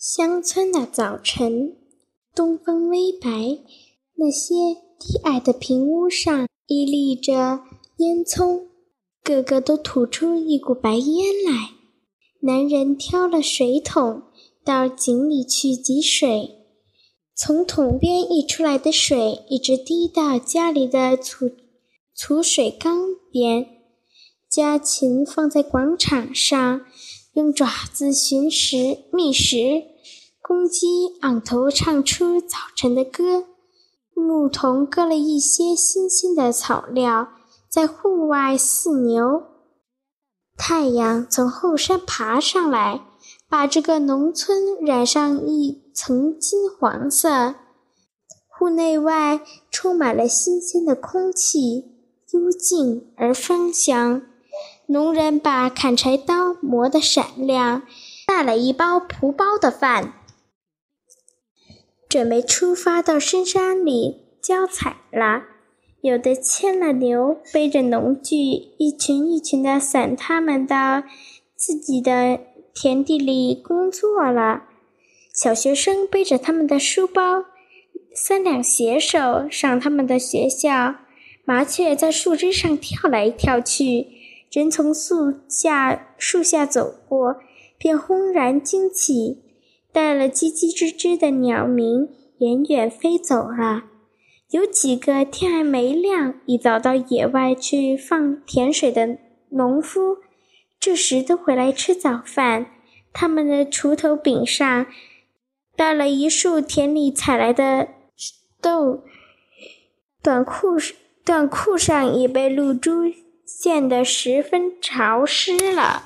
乡村的早晨，东风微白，那些低矮的平屋上屹立着烟囱，个个都吐出一股白烟来。男人挑了水桶，到井里去汲水，从桶边溢出来的水一直滴到家里的储储水缸边。家禽放在广场上。用爪子寻食觅食，公鸡昂头唱出早晨的歌，牧童割了一些新鲜的草料，在户外饲牛。太阳从后山爬上来，把这个农村染上一层金黄色。户内外充满了新鲜的空气，幽静而芳香。农人把砍柴刀磨得闪亮，带了一包蒲包的饭，准备出发到深山里交采了。有的牵了牛，背着农具，一群一群的散他们到自己的田地里工作了。小学生背着他们的书包，三两携手上他们的学校。麻雀在树枝上跳来跳去。人从树下树下走过，便轰然惊起，带了叽叽吱吱的鸟鸣，远远飞走了。有几个天还没亮，已早到野外去放甜水的农夫，这时都回来吃早饭。他们的锄头柄上带了一束田里采来的豆，短裤短裤上也被露珠变得十分潮湿了。